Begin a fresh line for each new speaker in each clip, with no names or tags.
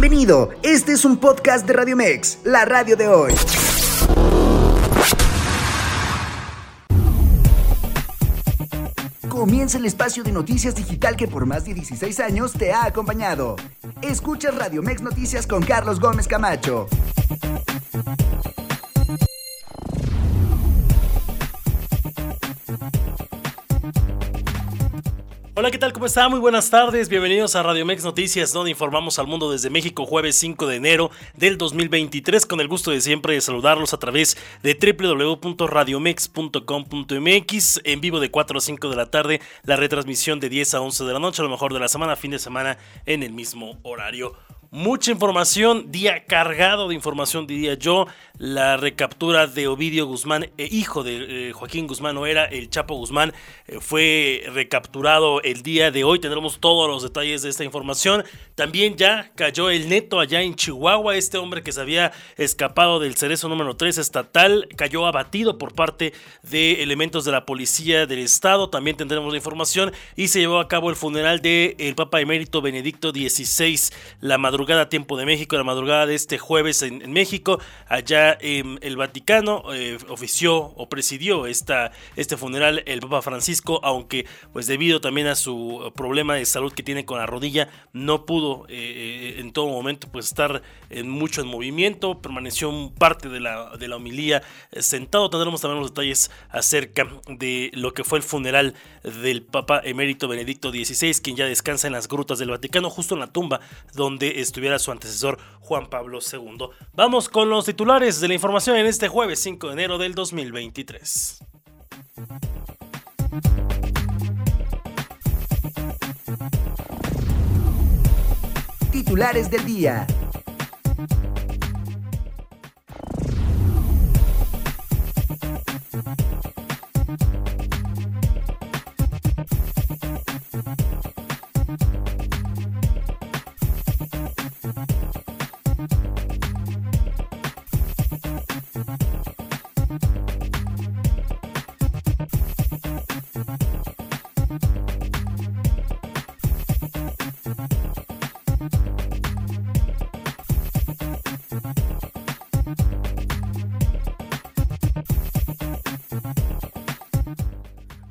Bienvenido, este es un podcast de Radio Mex, la radio de hoy. Comienza el espacio de noticias digital que por más de 16 años te ha acompañado. Escucha Radio Mex Noticias con Carlos Gómez Camacho.
Hola, ¿qué tal? ¿Cómo está? Muy buenas tardes. Bienvenidos a Radio Mex Noticias, donde informamos al mundo desde México, jueves 5 de enero del 2023, con el gusto de siempre de saludarlos a través de www.radiomex.com.mx, en vivo de 4 a 5 de la tarde, la retransmisión de 10 a 11 de la noche, a lo mejor de la semana, fin de semana, en el mismo horario. Mucha información, día cargado de información, diría yo. La recaptura de Ovidio Guzmán, eh, hijo de eh, Joaquín Guzmán, no era el Chapo Guzmán, eh, fue recapturado el día de hoy. Tendremos todos los detalles de esta información. También ya cayó el neto allá en Chihuahua. Este hombre que se había escapado del cerezo número 3 estatal cayó abatido por parte de elementos de la policía del estado. También tendremos la información y se llevó a cabo el funeral del el Papa Emérito Benedicto XVI la madrugada madrugada tiempo de México, la madrugada de este jueves en, México, allá en el Vaticano, eh, ofició o presidió esta, este funeral el Papa Francisco, aunque pues debido también a su problema de salud que tiene con la rodilla, no pudo eh, en todo momento pues estar en mucho en movimiento, permaneció parte de la, de la homilía eh, sentado, tendremos también los detalles acerca de lo que fue el funeral del Papa Emérito Benedicto XVI, quien ya descansa en las grutas del Vaticano, justo en la tumba donde estuviera su antecesor Juan Pablo II. Vamos con los titulares de la información en este jueves 5 de enero del 2023.
Titulares del día.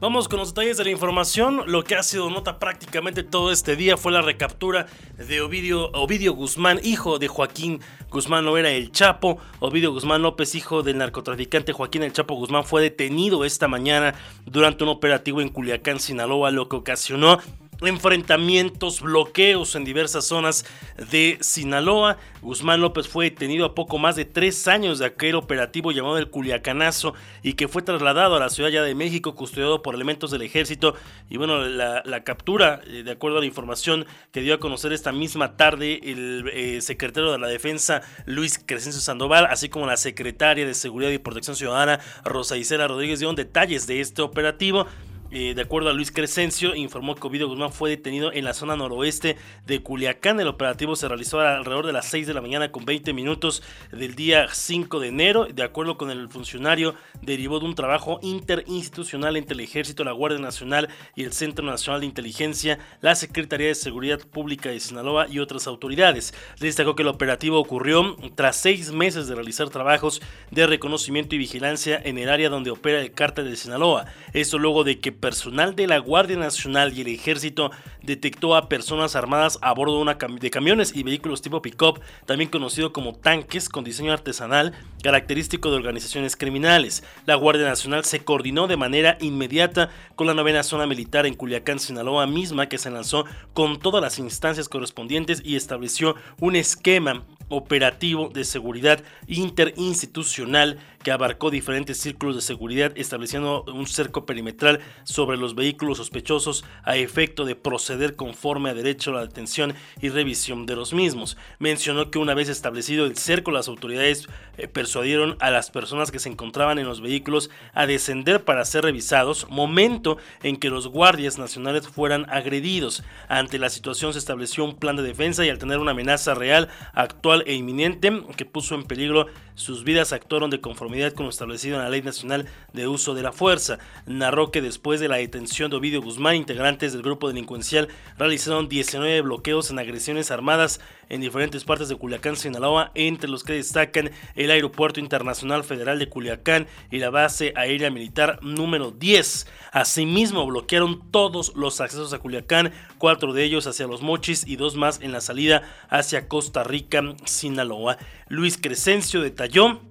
Vamos con los detalles de la información. Lo que ha sido nota prácticamente todo este día fue la recaptura de Ovidio, Ovidio Guzmán, hijo de Joaquín Guzmán no era el Chapo. Ovidio Guzmán López, hijo del narcotraficante Joaquín El Chapo Guzmán, fue detenido esta mañana durante un operativo en Culiacán, Sinaloa, lo que ocasionó enfrentamientos, bloqueos en diversas zonas de Sinaloa. Guzmán López fue detenido a poco más de tres años de aquel operativo llamado el Culiacanazo y que fue trasladado a la Ciudad de México, custodiado por elementos del ejército. Y bueno, la, captura, eh, de acuerdo a la información que dio a conocer esta misma tarde el eh, secretario de la Defensa, Luis Crescencio Sandoval, así como la secretaria de Seguridad y Protección Ciudadana, Rosa Isela Rodríguez, dieron detalles de este operativo. De acuerdo a Luis Crescencio, informó que Ovidio Guzmán fue detenido en la zona noroeste de Culiacán. El operativo se realizó alrededor de las 6 de la mañana con 20 minutos del día 5 de enero. De acuerdo con el funcionario, derivó de un trabajo interinstitucional entre el Ejército, la Guardia Nacional y el Centro Nacional de Inteligencia, la Secretaría de Seguridad Pública de Sinaloa y otras autoridades. Destacó que el operativo ocurrió tras seis meses de realizar trabajos de reconocimiento y vigilancia en el área donde opera el cártel de Sinaloa. Esto luego de que personal de la Guardia Nacional y el Ejército detectó a personas armadas a bordo de, una camiones y vehículos tipo pick-up, también conocido como tanques con diseño artesanal, característico de organizaciones criminales. La Guardia Nacional se coordinó de manera inmediata con la novena zona militar en Culiacán, Sinaloa misma, que se lanzó con todas las instancias correspondientes y estableció un esquema operativo de seguridad interinstitucional que abarcó diferentes círculos de seguridad estableciendo un cerco perimetral sobre los vehículos sospechosos a efecto de proceder conforme a derecho a la detención y revisión de los mismos. Mencionó que una vez establecido el cerco las autoridades eh, persuadieron a las personas que se encontraban en los vehículos a descender para ser revisados, momento en que los guardias nacionales fueran agredidos. Ante la situación se estableció un plan de defensa y al tener una amenaza real actual e inminente que puso en peligro sus vidas actuaron de conformidad con lo establecido en la Ley Nacional de Uso de la Fuerza. Narró que después de la detención de Ovidio Guzmán, integrantes del grupo delincuencial realizaron 19 bloqueos en agresiones armadas en diferentes partes de Culiacán, Sinaloa, entre los que destacan el Aeropuerto Internacional Federal de Culiacán y la base aérea militar número 10. Asimismo, bloquearon todos los accesos a Culiacán, cuatro de ellos hacia Los Mochis y dos más en la salida hacia Costa Rica, Sinaloa. Luis Crescencio detalló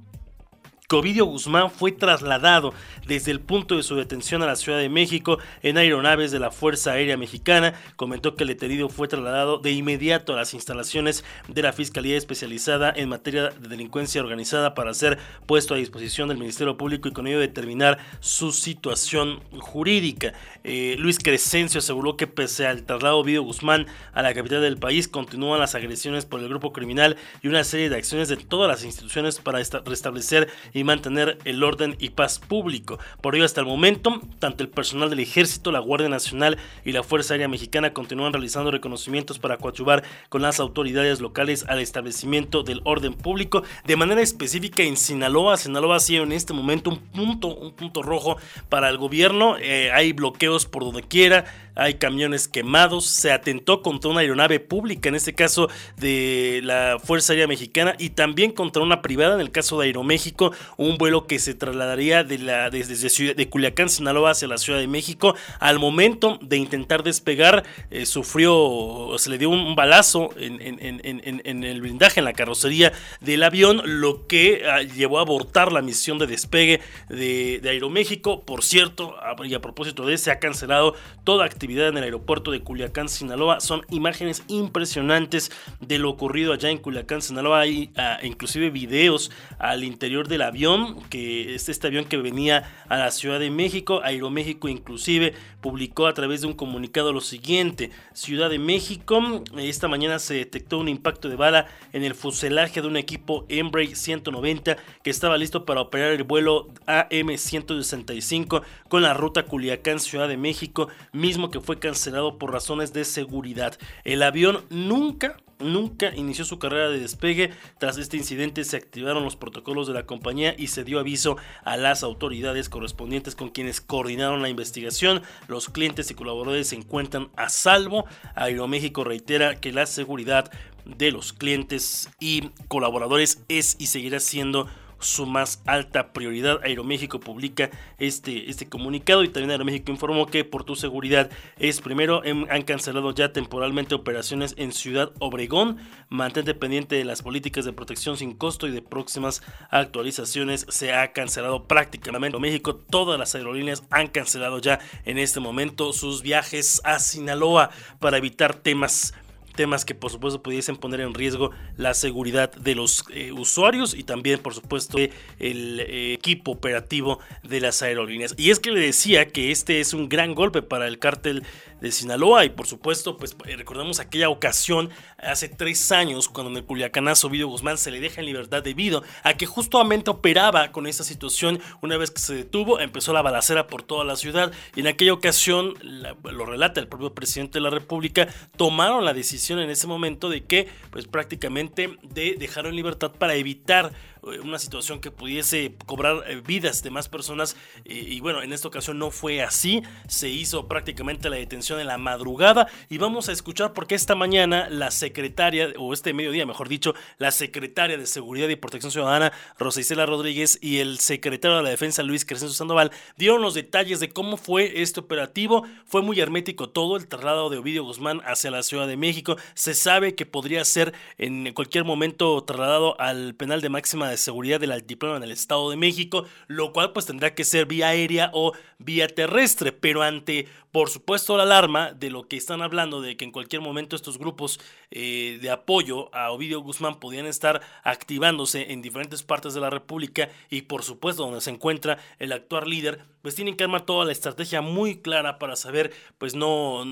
Covidio Guzmán fue trasladado desde el punto de su detención a la Ciudad de México en aeronaves de la Fuerza Aérea Mexicana. Comentó que el detenido fue trasladado de inmediato a las instalaciones de la Fiscalía Especializada en materia de delincuencia organizada para ser puesto a disposición del Ministerio Público y con ello determinar su situación jurídica. Eh, Luis Crescencio aseguró que pese al traslado de Ovidio Guzmán a la capital del país, continúan las agresiones por el grupo criminal y una serie de acciones de todas las instituciones para restablecer y mantener el orden y paz público. Por ello, hasta el momento, tanto el personal del Ejército, la Guardia Nacional y la Fuerza Aérea Mexicana continúan realizando reconocimientos para coadyuvar con las autoridades locales al establecimiento del orden público. De manera específica en Sinaloa, Sinaloa ha sido en este momento un punto, un punto rojo para el gobierno. Eh, hay bloqueos por donde quiera hay camiones quemados, se atentó contra una aeronave pública, en este caso de la Fuerza Aérea Mexicana, y también contra una privada, en el caso de Aeroméxico, un vuelo que se trasladaría de la, desde, de Culiacán, Sinaloa, hacia la Ciudad de México. Al momento de intentar despegar, eh, sufrió, se le dio un, balazo en, el blindaje, en la carrocería del avión, lo que ah, llevó a abortar la misión de despegue de, de Aeroméxico. Por cierto, y a propósito de eso, se ha cancelado toda actividad en el aeropuerto de Culiacán, Sinaloa. Son imágenes impresionantes de lo ocurrido allá en Culiacán, Sinaloa. Hay ah, inclusive videos al interior del avión, que es este avión que venía a la Ciudad de México. Aeroméxico inclusive publicó a través de un comunicado lo siguiente. Ciudad de México, esta mañana se detectó un impacto de bala en el fuselaje de un equipo Embraer 190 que estaba listo para operar el vuelo AM-165 con la ruta Culiacán, Ciudad de México, mismo que fue cancelado por razones de seguridad. El avión nunca nunca inició su carrera de despegue. Tras este incidente se activaron los protocolos de la compañía y se dio aviso a las autoridades correspondientes con quienes coordinaron la investigación. Los clientes y colaboradores se encuentran a salvo. Aeroméxico reitera que la seguridad de los clientes y colaboradores es y seguirá siendo su más alta prioridad. Aeroméxico publica este, este comunicado y también Aeroméxico informó que por tu seguridad es primero han cancelado ya temporalmente operaciones en Ciudad Obregón. Mantente pendiente de las políticas de protección sin costo y de próximas actualizaciones. Se ha cancelado prácticamente México. Todas las aerolíneas han cancelado ya en este momento sus viajes a Sinaloa para evitar temas temas que por supuesto pudiesen poner en riesgo la seguridad de los eh, usuarios y también por supuesto el eh, equipo operativo de las aerolíneas. Y es que le decía que este es un gran golpe para el cártel de Sinaloa y por supuesto pues eh, recordamos aquella ocasión hace tres años cuando en el Culiacanazo Vido Guzmán se le deja en libertad debido a que justamente operaba con esta situación una vez que se detuvo empezó la balacera por toda la ciudad y en aquella ocasión lo relata el propio presidente de la república tomaron la decisión en ese momento de que pues prácticamente de dejar en libertad para evitar una situación que pudiese cobrar eh, vidas de más personas y bueno en esta ocasión no fue así. Se hizo prácticamente la detención en la madrugada y vamos a escuchar porque esta mañana la secretaria o este mediodía mejor dicho la secretaria de seguridad y protección ciudadana Rosa Isela Rodríguez y el secretario de la defensa Luis Crescencio Sandoval dieron los detalles de cómo fue este operativo. Fue muy hermético todo el traslado de Ovidio Guzmán hacia la Ciudad de México. Se sabe que podría ser en cualquier momento trasladado al penal de máxima de seguridad del altiplano en el Estado de México, lo cual pues tendrá que ser vía aérea o vía terrestre, pero ante por supuesto la alarma de lo que están hablando de que en cualquier momento estos grupos eh, de apoyo a Ovidio Guzmán podían estar activándose en diferentes partes de la República y por supuesto donde se encuentra el actual líder, pues tienen que armar toda la estrategia muy clara para saber, pues no,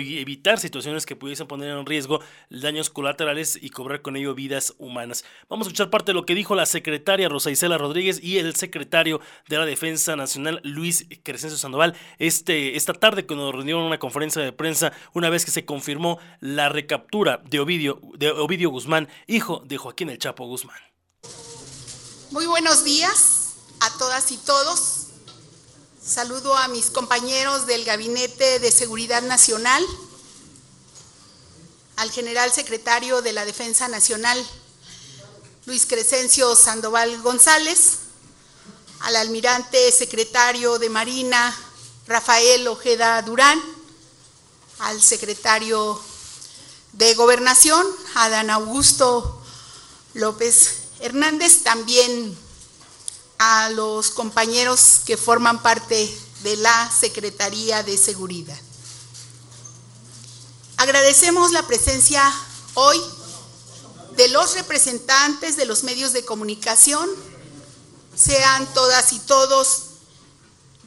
evitar situaciones que pudiesen poner en riesgo daños colaterales y cobrar con ello vidas humanas. Vamos a escuchar parte de lo que dijo la secretaria Rosa Isela Rodríguez y el secretario de la Defensa Nacional Luis Crescencio Sandoval este, esta tarde cuando reunieron una conferencia de prensa una vez que se confirmó la recaptura de Ovidio, de Ovidio Guzmán, hijo de Joaquín El Chapo Guzmán.
Muy buenos días a todas y todos. Saludo a mis compañeros del Gabinete de Seguridad Nacional, al general secretario de la Defensa Nacional, Luis Crescencio Sandoval González, al almirante secretario de Marina, Rafael Ojeda Durán, al secretario de Gobernación, Adán Augusto López Hernández, también a los compañeros que forman parte de la Secretaría de Seguridad. Agradecemos la presencia hoy de los representantes de los medios de comunicación. Sean todas y todos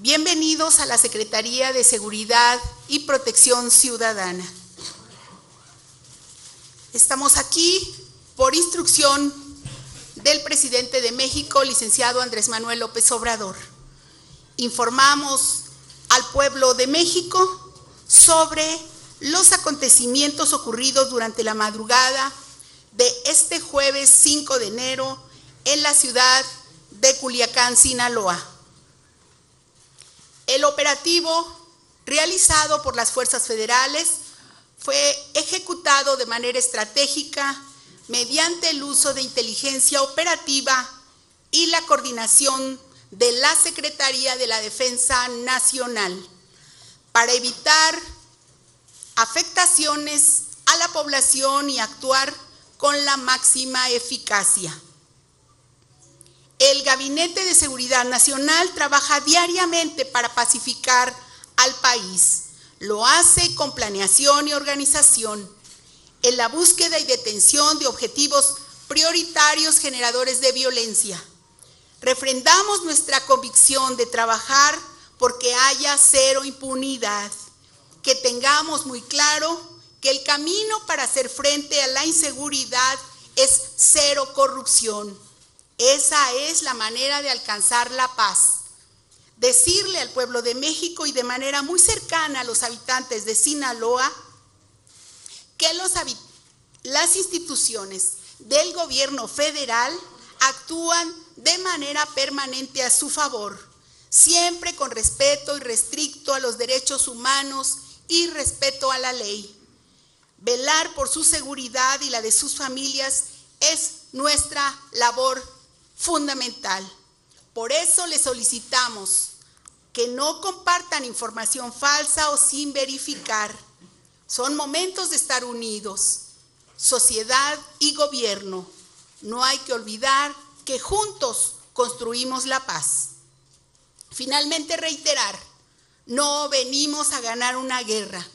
bienvenidos a la Secretaría de Seguridad y Protección Ciudadana. Estamos aquí por instrucción del presidente de México, licenciado Andrés Manuel López Obrador. Informamos al pueblo de México sobre los acontecimientos ocurridos durante la madrugada de este jueves 5 de enero en la ciudad de Culiacán, Sinaloa. El operativo realizado por las fuerzas federales fue ejecutado de manera estratégica mediante el uso de inteligencia operativa y la coordinación de la Secretaría de la Defensa Nacional para evitar afectaciones a la población y actuar con la máxima eficacia. El Gabinete de Seguridad Nacional trabaja diariamente para pacificar al país. Lo hace con planeación y organización en la búsqueda y detención de objetivos prioritarios generadores de violencia. Refrendamos nuestra convicción de trabajar porque haya cero impunidad, que tengamos muy claro que el camino para hacer frente a la inseguridad es cero corrupción. Esa es la manera de alcanzar la paz. Decirle al pueblo de México y de manera muy cercana a los habitantes de Sinaloa que los las instituciones del gobierno federal actúan de manera permanente a su favor, siempre con respeto y restricto a los derechos humanos y respeto a la ley. Velar por su seguridad y la de sus familias es nuestra labor fundamental. Por eso le solicitamos que no compartan información falsa o sin verificar. Son momentos de estar unidos, sociedad y gobierno. No hay que olvidar que juntos construimos la paz. Finalmente reiterar, no venimos a ganar una guerra,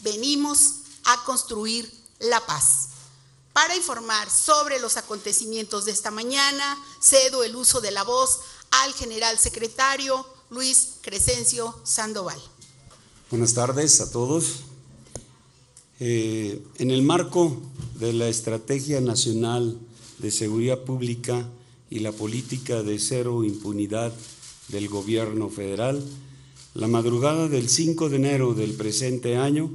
venimos a construir la paz. Para informar sobre los acontecimientos de esta mañana, cedo el uso de la voz al general secretario Luis Crescencio Sandoval.
Buenas tardes a todos. Eh, en el marco de la Estrategia Nacional de Seguridad Pública y la política de cero impunidad del Gobierno federal, la madrugada del 5 de enero del presente año,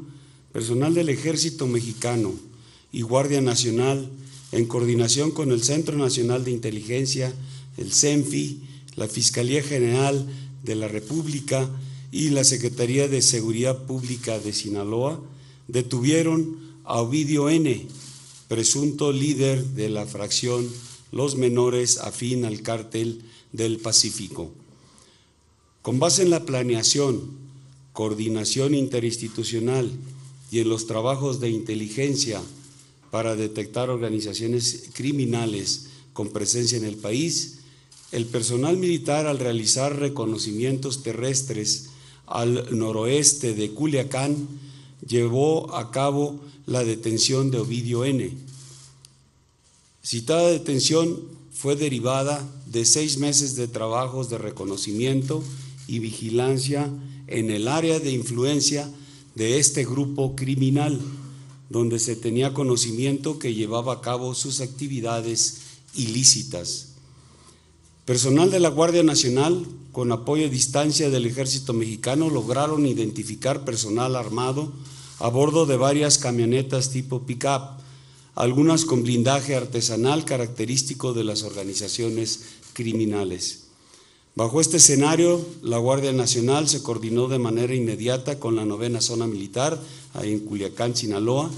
personal del Ejército Mexicano y Guardia Nacional, en coordinación con el Centro Nacional de Inteligencia, el CENFI, la Fiscalía General de la República y la Secretaría de Seguridad Pública de Sinaloa, detuvieron a Ovidio N., presunto líder de la fracción Los Menores afín al cártel del Pacífico. Con base en la planeación, coordinación interinstitucional y en los trabajos de inteligencia para detectar organizaciones criminales con presencia en el país, el personal militar al realizar reconocimientos terrestres al noroeste de Culiacán llevó a cabo la detención de Ovidio N. Citada detención fue derivada de seis meses de trabajos de reconocimiento y vigilancia en el área de influencia de este grupo criminal, donde se tenía conocimiento que llevaba a cabo sus actividades ilícitas. Personal de la Guardia Nacional, con apoyo a distancia del ejército mexicano, lograron identificar personal armado a bordo de varias camionetas tipo pick-up, algunas con blindaje artesanal característico de las organizaciones criminales. Bajo este escenario, la Guardia Nacional se coordinó de manera inmediata con la novena zona militar, ahí en Culiacán, Sinaloa,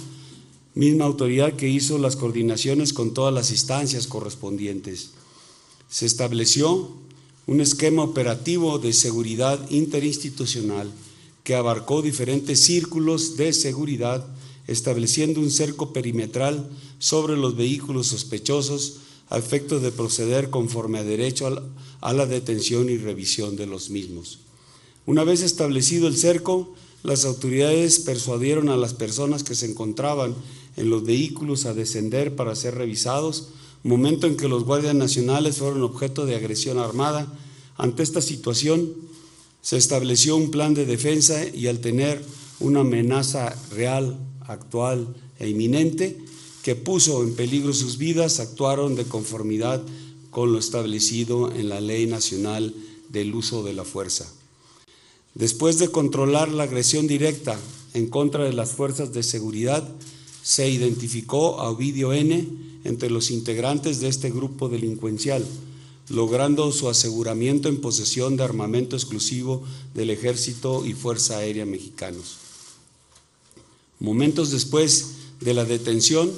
misma autoridad que hizo las coordinaciones con todas las instancias correspondientes. Se estableció un esquema operativo de seguridad interinstitucional que abarcó diferentes círculos de seguridad, estableciendo un cerco perimetral sobre los vehículos sospechosos a efecto de proceder conforme a derecho a la detención y revisión de los mismos. Una vez establecido el cerco, las autoridades persuadieron a las personas que se encontraban en los vehículos a descender para ser revisados, momento en que los guardias nacionales fueron objeto de agresión armada. Ante esta situación se estableció un plan de defensa y al tener una amenaza real, actual e inminente que puso en peligro sus vidas, actuaron de conformidad con lo establecido en la Ley Nacional del Uso de la Fuerza. Después de controlar la agresión directa en contra de las fuerzas de seguridad, se identificó a Ovidio N., entre los integrantes de este grupo delincuencial, logrando su aseguramiento en posesión de armamento exclusivo del Ejército y Fuerza Aérea Mexicanos. Momentos después de la detención,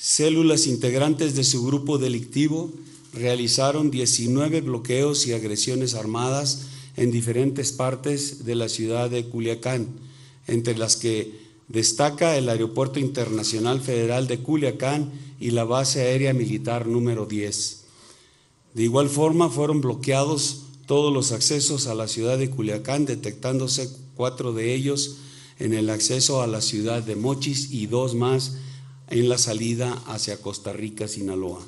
células integrantes de su grupo delictivo realizaron 19 bloqueos y agresiones armadas en diferentes partes de la ciudad de Culiacán, entre las que Destaca el Aeropuerto Internacional Federal de Culiacán y la base aérea militar número 10. De igual forma fueron bloqueados todos los accesos a la ciudad de Culiacán, detectándose cuatro de ellos en el acceso a la ciudad de Mochis y dos más en la salida hacia Costa Rica, Sinaloa.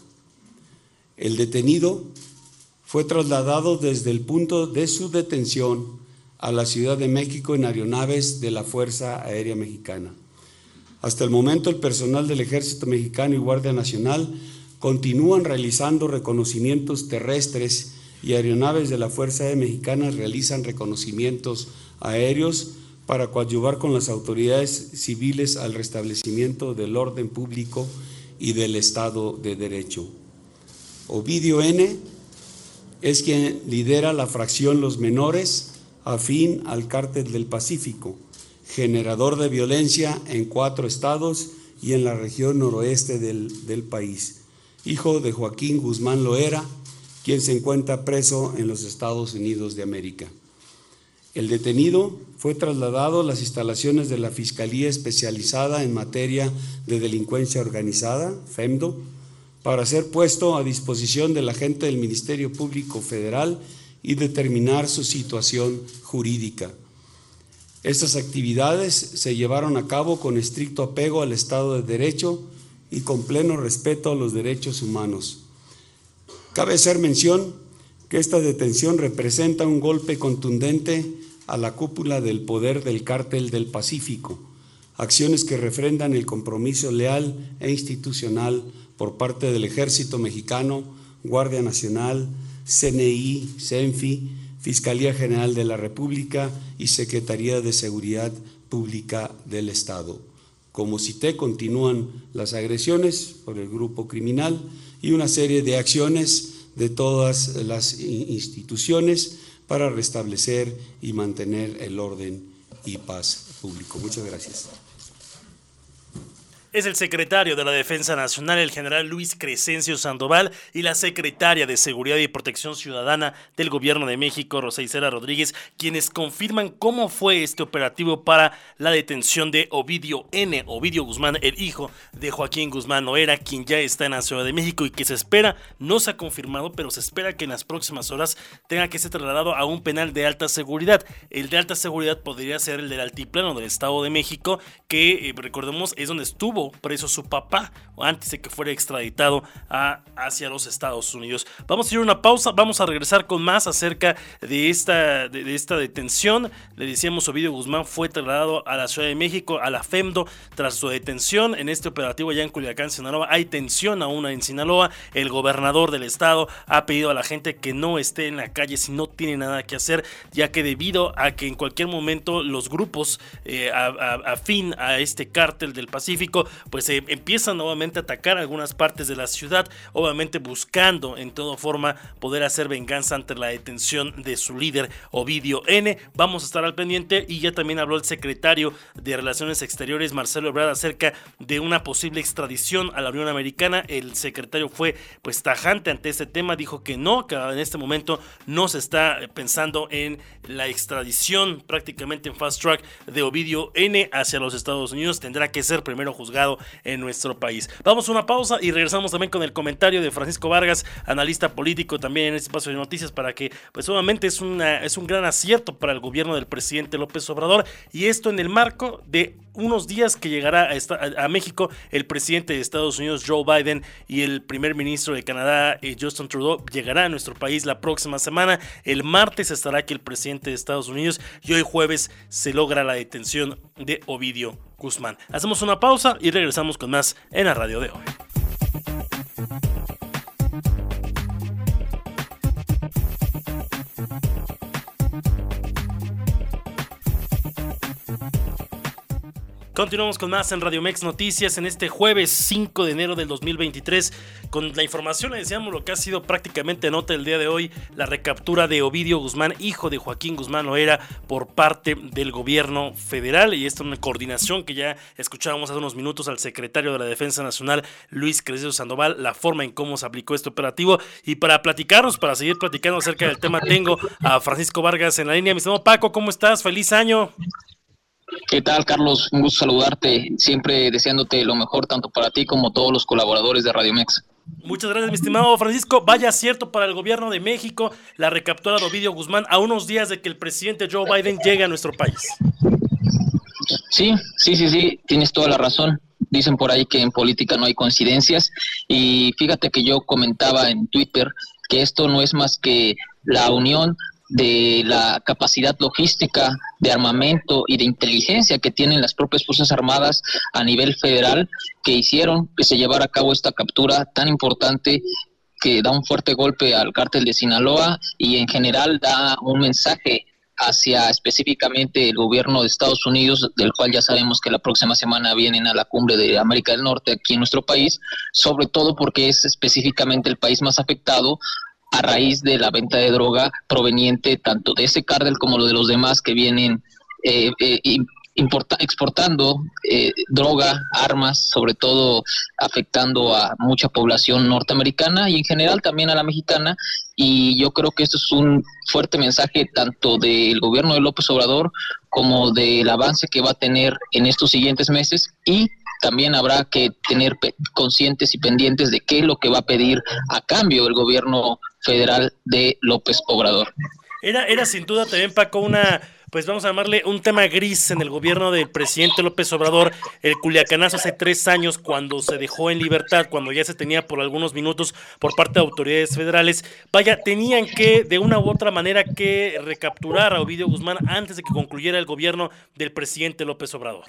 El detenido fue trasladado desde el punto de su detención a la Ciudad de México en aeronaves de la Fuerza Aérea Mexicana. Hasta el momento el personal del Ejército Mexicano y Guardia Nacional continúan realizando reconocimientos terrestres y aeronaves de la Fuerza Aérea Mexicana realizan reconocimientos aéreos para coadyuvar con las autoridades civiles al restablecimiento del orden público y del Estado de Derecho. Ovidio N. es quien lidera la fracción Los Menores, afín al cártel del Pacífico, generador de violencia en cuatro estados y en la región noroeste del, del país, hijo de Joaquín Guzmán Loera, quien se encuentra preso en los Estados Unidos de América. El detenido fue trasladado a las instalaciones de la Fiscalía Especializada en Materia de Delincuencia Organizada, FEMDO, para ser puesto a disposición del agente del Ministerio Público Federal y determinar su situación jurídica. Estas actividades se llevaron a cabo con estricto apego al Estado de Derecho y con pleno respeto a los derechos humanos. Cabe hacer mención que esta detención representa un golpe contundente a la cúpula del poder del cártel del Pacífico, acciones que refrendan el compromiso leal e institucional por parte del ejército mexicano, Guardia Nacional, CNI, CENFI, Fiscalía General de la República y Secretaría de Seguridad Pública del Estado. Como cité, continúan las agresiones por el grupo criminal y una serie de acciones de todas las instituciones para restablecer y mantener el orden y paz público. Muchas gracias
es el secretario de la Defensa Nacional, el general Luis Crescencio Sandoval, y la secretaria de Seguridad y Protección Ciudadana del Gobierno de México, Rosa Isela Rodríguez, quienes confirman cómo fue este operativo para la detención de Ovidio N. Ovidio Guzmán, el hijo de Joaquín Guzmán Oera, quien ya está en la Ciudad de México y que se espera, no se ha confirmado, pero se espera que en las próximas horas tenga que ser trasladado a un penal de alta seguridad. El de alta seguridad podría ser el del Altiplano del Estado de México, que eh, recordemos es donde estuvo preso su papá antes de que fuera extraditado a, hacia los Estados Unidos. Vamos a ir a una pausa, vamos a regresar con más acerca de esta, de, esta detención. Le decíamos, Ovidio Guzmán fue trasladado a la Ciudad de México, a la FEMDO, tras su detención en este operativo allá en Culiacán, Sinaloa. Hay tensión aún en Sinaloa. El gobernador del estado ha pedido a la gente que no esté en la calle si no tiene nada que hacer, ya que debido a que en cualquier momento los grupos eh, afín a, este cártel del Pacífico, pues se empiezan nuevamente a atacar algunas partes de la ciudad, obviamente buscando en toda forma poder hacer venganza ante la detención de su líder Ovidio N. Vamos a estar al pendiente y ya también habló el secretario de Relaciones Exteriores Marcelo Ebrard acerca de una posible extradición a la Unión Americana. El secretario fue pues tajante ante este tema, dijo que no, que en este momento no se está pensando en la extradición prácticamente en fast track de Ovidio N hacia los Estados Unidos, tendrá que ser primero juzgado en nuestro país. Vamos a una pausa y regresamos también con el comentario de Francisco Vargas, analista político también en este espacio de noticias, para que pues obviamente es, una, es un gran acierto para el gobierno del presidente López Obrador y esto en el marco de unos días que llegará a, México el presidente de Estados Unidos Joe Biden y el primer ministro de Canadá eh, Justin Trudeau llegará a nuestro país la próxima semana. El martes estará aquí el presidente de Estados Unidos y hoy jueves se logra la detención de Ovidio Guzmán. Hacemos una pausa y regresamos con más en la radio de hoy. Continuamos con más en Radio Mex Noticias en este jueves 5 de enero del 2023 con la información le decíamos lo que ha sido prácticamente nota el día de hoy, la recaptura de Ovidio Guzmán, hijo de Joaquín Guzmán Loera por parte del gobierno federal y esta es una coordinación que ya escuchábamos hace unos minutos al secretario de la Defensa Nacional Luis Crescencio Sandoval, la forma en cómo se aplicó este operativo y para platicarnos, para seguir platicando acerca del tema tengo a Francisco Vargas en la línea. Mi estimado Paco, ¿cómo estás? Feliz año.
¿Qué tal, Carlos? Un gusto saludarte, siempre deseándote lo mejor tanto para ti como todos los colaboradores de Radio Mex.
Muchas gracias, mi estimado Francisco. Vaya cierto para el gobierno de México la recaptura de Ovidio Guzmán a unos días de que el presidente Joe Biden llegue a nuestro país.
Sí, sí, sí, sí, tienes toda la razón. Dicen por ahí que en política no hay coincidencias y fíjate que yo comentaba en Twitter que esto no es más que la unión de la capacidad logística, de armamento y de inteligencia que tienen las propias Fuerzas Armadas a nivel federal que hicieron que se llevara a cabo esta captura tan importante que da un fuerte golpe al cártel de Sinaloa y en general da un mensaje hacia específicamente el gobierno de Estados Unidos, del cual ya sabemos que la próxima semana vienen a la cumbre de América del Norte aquí en nuestro país, sobre todo porque es específicamente el país más afectado a raíz de la venta de droga proveniente tanto de ese cártel como lo de los demás que vienen eh, eh, exportando eh, droga, armas, sobre todo afectando a mucha población norteamericana y en general también a la mexicana. Y yo creo que esto es un fuerte mensaje tanto del gobierno de López Obrador como del avance que va a tener en estos siguientes meses y también habrá que tener conscientes y pendientes de qué es lo que va a pedir a cambio el gobierno federal de López Obrador.
Era, era sin duda también, Paco, una pues vamos a llamarle un tema gris en el gobierno del presidente López Obrador, el culiacanazo hace tres años cuando se dejó en libertad, cuando ya se tenía por algunos minutos por parte de autoridades federales, vaya, tenían que de una u otra manera que recapturar a Ovidio Guzmán antes de que concluyera el gobierno del presidente López Obrador.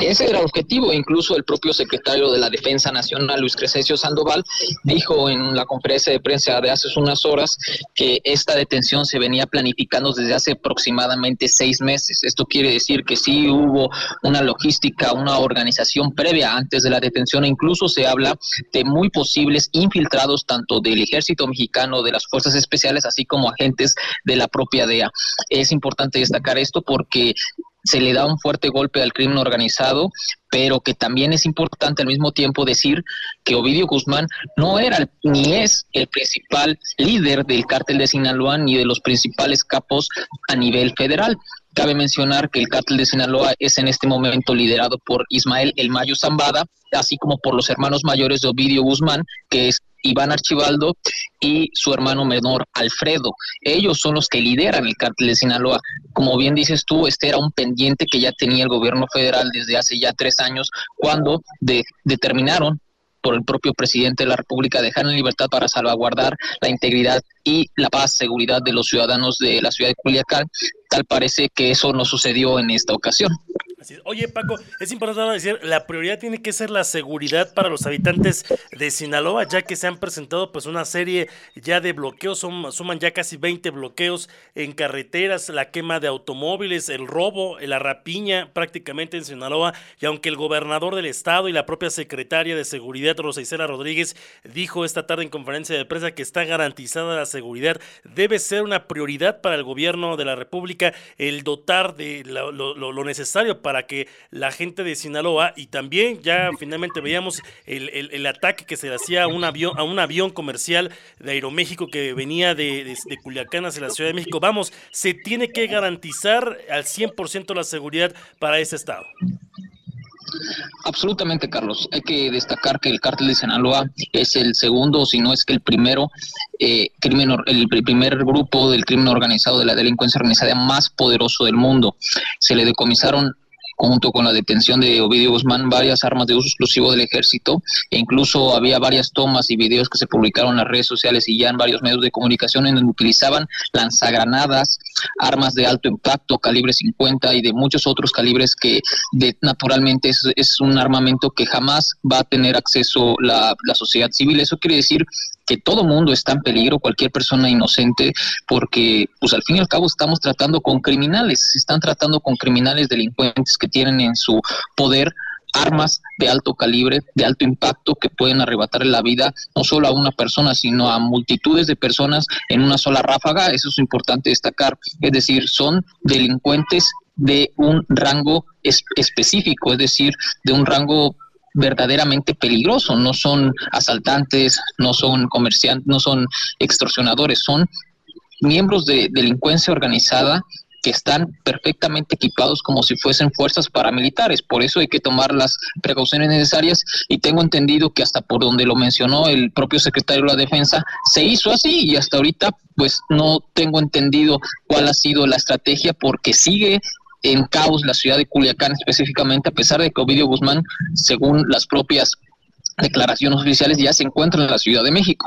Ese era el objetivo, incluso el propio secretario de la Defensa Nacional, Luis Crescencio Sandoval, dijo en la conferencia de prensa de hace unas horas que esta detención se venía planificando desde hace aproximadamente seis meses. Esto quiere decir que sí hubo una logística, una organización previa antes de la detención incluso se habla de muy posibles infiltrados tanto del ejército mexicano, de las fuerzas especiales, así como agentes de la propia DEA. Es importante destacar esto porque se le da un fuerte golpe al crimen organizado, pero que también es importante al mismo tiempo decir que Ovidio Guzmán no era ni es el principal líder del cártel de Sinaloa ni de los principales capos a nivel federal. Cabe mencionar que el cártel de Sinaloa es en este momento liderado por Ismael El Mayo Zambada, así como por los hermanos mayores de Ovidio Guzmán, que es Iván Archibaldo y su hermano menor Alfredo. Ellos son los que lideran el cártel de Sinaloa. Como bien dices tú, este era un pendiente que ya tenía el gobierno federal desde hace ya tres años cuando determinaron por el propio presidente de la República dejar en libertad para salvaguardar la integridad y la paz, seguridad de los ciudadanos de la ciudad de Culiacán. Tal parece que eso no sucedió en esta ocasión.
Oye, Paco, es importante decir, la prioridad tiene que ser la seguridad para los habitantes de Sinaloa, ya que se han presentado pues una serie ya de bloqueos, suman ya casi 20 bloqueos en carreteras, la quema de automóviles, el robo, la rapiña prácticamente en Sinaloa, y aunque el gobernador del estado y la propia secretaria de Seguridad, Rosa Isela Rodríguez, dijo esta tarde en conferencia de prensa que está garantizada la seguridad, debe ser una prioridad para el gobierno de la República el dotar de lo, lo necesario para que la gente de Sinaloa y también ya finalmente veíamos el, ataque que se le hacía a un avión, a un avión comercial de Aeroméxico que venía de, de, Culiacán hacia la Ciudad de México. Vamos, se tiene que garantizar al 100% la seguridad para ese estado.
Absolutamente, Carlos. Hay que destacar que el cártel de Sinaloa es el segundo, si no es que el primero, eh, crimen, el primer grupo del crimen organizado de la delincuencia organizada más poderoso del mundo. Se le decomisaron junto con la detención de Ovidio Guzmán, varias armas de uso exclusivo del ejército, e incluso había varias tomas y videos que se publicaron en las redes sociales y ya en varios medios de comunicación en donde utilizaban lanzagranadas, armas de alto impacto, calibre 50 y de muchos otros calibres que de, naturalmente es, un armamento que jamás va a tener acceso la, la sociedad civil. Eso quiere decir que todo mundo está en peligro, cualquier persona inocente, porque pues al fin y al cabo estamos tratando con criminales, se están tratando con criminales delincuentes que tienen en su poder armas de alto calibre, de alto impacto, que pueden arrebatar la vida no solo a una persona, sino a multitudes de personas en una sola ráfaga. Eso es importante destacar. Es decir, son delincuentes de un rango específico, es decir, de un rango verdaderamente peligroso, no son asaltantes, no son comerciantes, no son extorsionadores, son miembros de delincuencia organizada que están perfectamente equipados como si fuesen fuerzas paramilitares. Por eso hay que tomar las precauciones necesarias y tengo entendido que hasta por donde lo mencionó el propio secretario de la Defensa, se hizo así y hasta ahorita pues no tengo entendido cuál ha sido la estrategia porque sigue en caos la ciudad de Culiacán específicamente, a pesar de que Ovidio Guzmán, según las propias declaraciones oficiales, ya se encuentra en la Ciudad de México.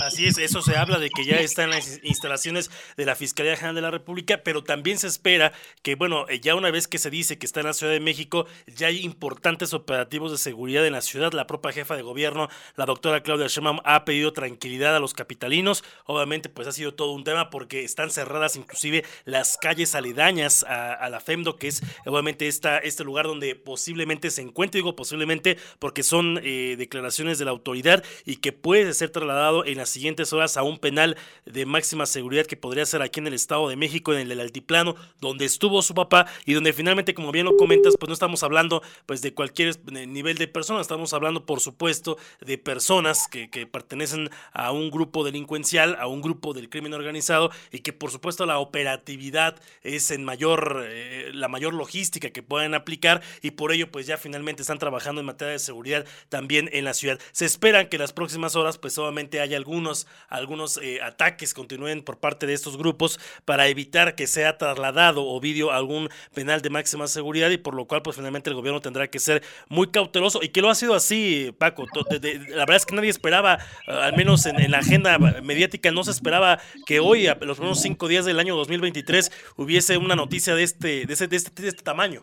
Así es, eso se habla de que ya está en las instalaciones de la Fiscalía General de la República, pero también se espera que, bueno, eh, ya una vez que se dice que está en la Ciudad de México, ya hay importantes operativos de seguridad en la ciudad. La propia jefa de gobierno, la doctora Claudia Sheinbaum, ha pedido tranquilidad a los capitalinos. Obviamente, pues ha sido todo un tema porque están cerradas inclusive las calles aledañas a, la FEMDO, que es obviamente esta, este lugar donde posiblemente se encuentre, digo posiblemente porque son eh, declaraciones de la autoridad y que puede ser trasladado en las siguientes horas a un penal de máxima seguridad que podría ser aquí en el Estado de México, en el altiplano, donde estuvo su papá y donde finalmente, como bien lo comentas, pues no estamos hablando pues de cualquier nivel de personas, estamos hablando por supuesto de personas que, que pertenecen a un grupo delincuencial, a un grupo del crimen organizado y que por supuesto la operatividad es en mayor, eh, la mayor logística que pueden aplicar y por ello pues ya finalmente están trabajando en materia de seguridad también en la ciudad. Se esperan que las próximas horas pues obviamente haya algún algunos, eh, ataques continúen por parte de estos grupos para evitar que sea trasladado Ovidio a algún penal de máxima seguridad y por lo cual pues finalmente el gobierno tendrá que ser muy cauteloso y que lo ha sido así, Paco. la verdad es que nadie esperaba, eh, al menos en, la agenda mediática, no se esperaba que hoy, a los primeros cinco días del año 2023, hubiese una noticia de este, de, de este, de este tamaño.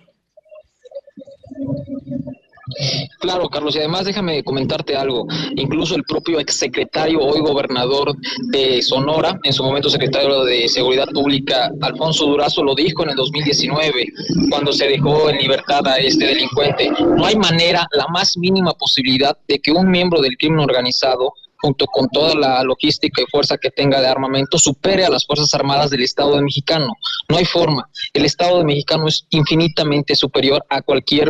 Claro, Carlos, y además déjame comentarte algo. Incluso el propio exsecretario, hoy gobernador de Sonora, en su momento secretario de Seguridad Pública, Alfonso Durazo, lo dijo en el 2019, cuando se dejó en libertad a este delincuente. No hay manera, la más mínima posibilidad de que un miembro del crimen organizado junto con toda la logística y fuerza que tenga de armamento, supere a las Fuerzas Armadas del Estado de Mexicano. No hay forma. El Estado de Mexicano es infinitamente superior a cualquier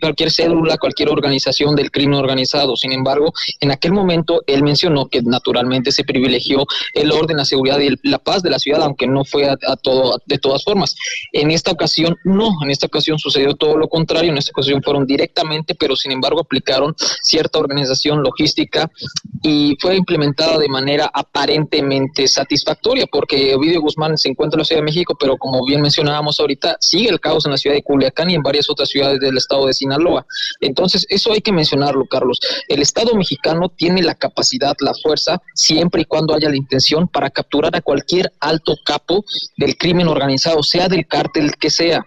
cualquier célula, cualquier organización del crimen organizado. Sin embargo, en aquel momento él mencionó que naturalmente se privilegió el orden, la seguridad y la paz de la ciudad, aunque no fue a, todo, de todas formas. En esta ocasión no, en esta ocasión sucedió todo lo contrario, en esta ocasión fueron directamente, pero sin embargo aplicaron cierta organización logística y fue implementada de manera aparentemente satisfactoria, porque Ovidio Guzmán se encuentra en la Ciudad de México, pero como bien mencionábamos ahorita, sigue el caos en la ciudad de Culiacán y en varias otras ciudades del estado de Sinaloa. Entonces, eso hay que mencionarlo, Carlos. El Estado mexicano tiene la capacidad, la fuerza, siempre y cuando haya la intención para capturar a cualquier alto capo del crimen organizado, sea del cártel que sea.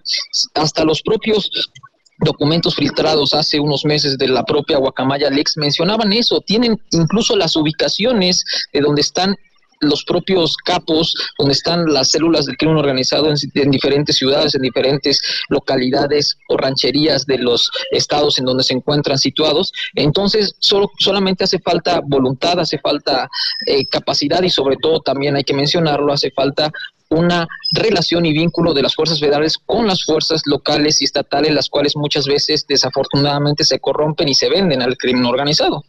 Hasta los propios documentos filtrados hace unos meses de la propia Guacamaya Lex mencionaban eso, tienen incluso las ubicaciones de donde están los propios capos, donde están las células del crimen organizado en, diferentes ciudades, en diferentes localidades o rancherías de los estados en donde se encuentran situados. Entonces, solo, solamente hace falta voluntad, hace falta eh, capacidad y sobre todo también hay que mencionarlo, hace falta una relación y vínculo de las fuerzas federales con las fuerzas locales y estatales, las cuales muchas veces desafortunadamente se corrompen y se venden al crimen organizado.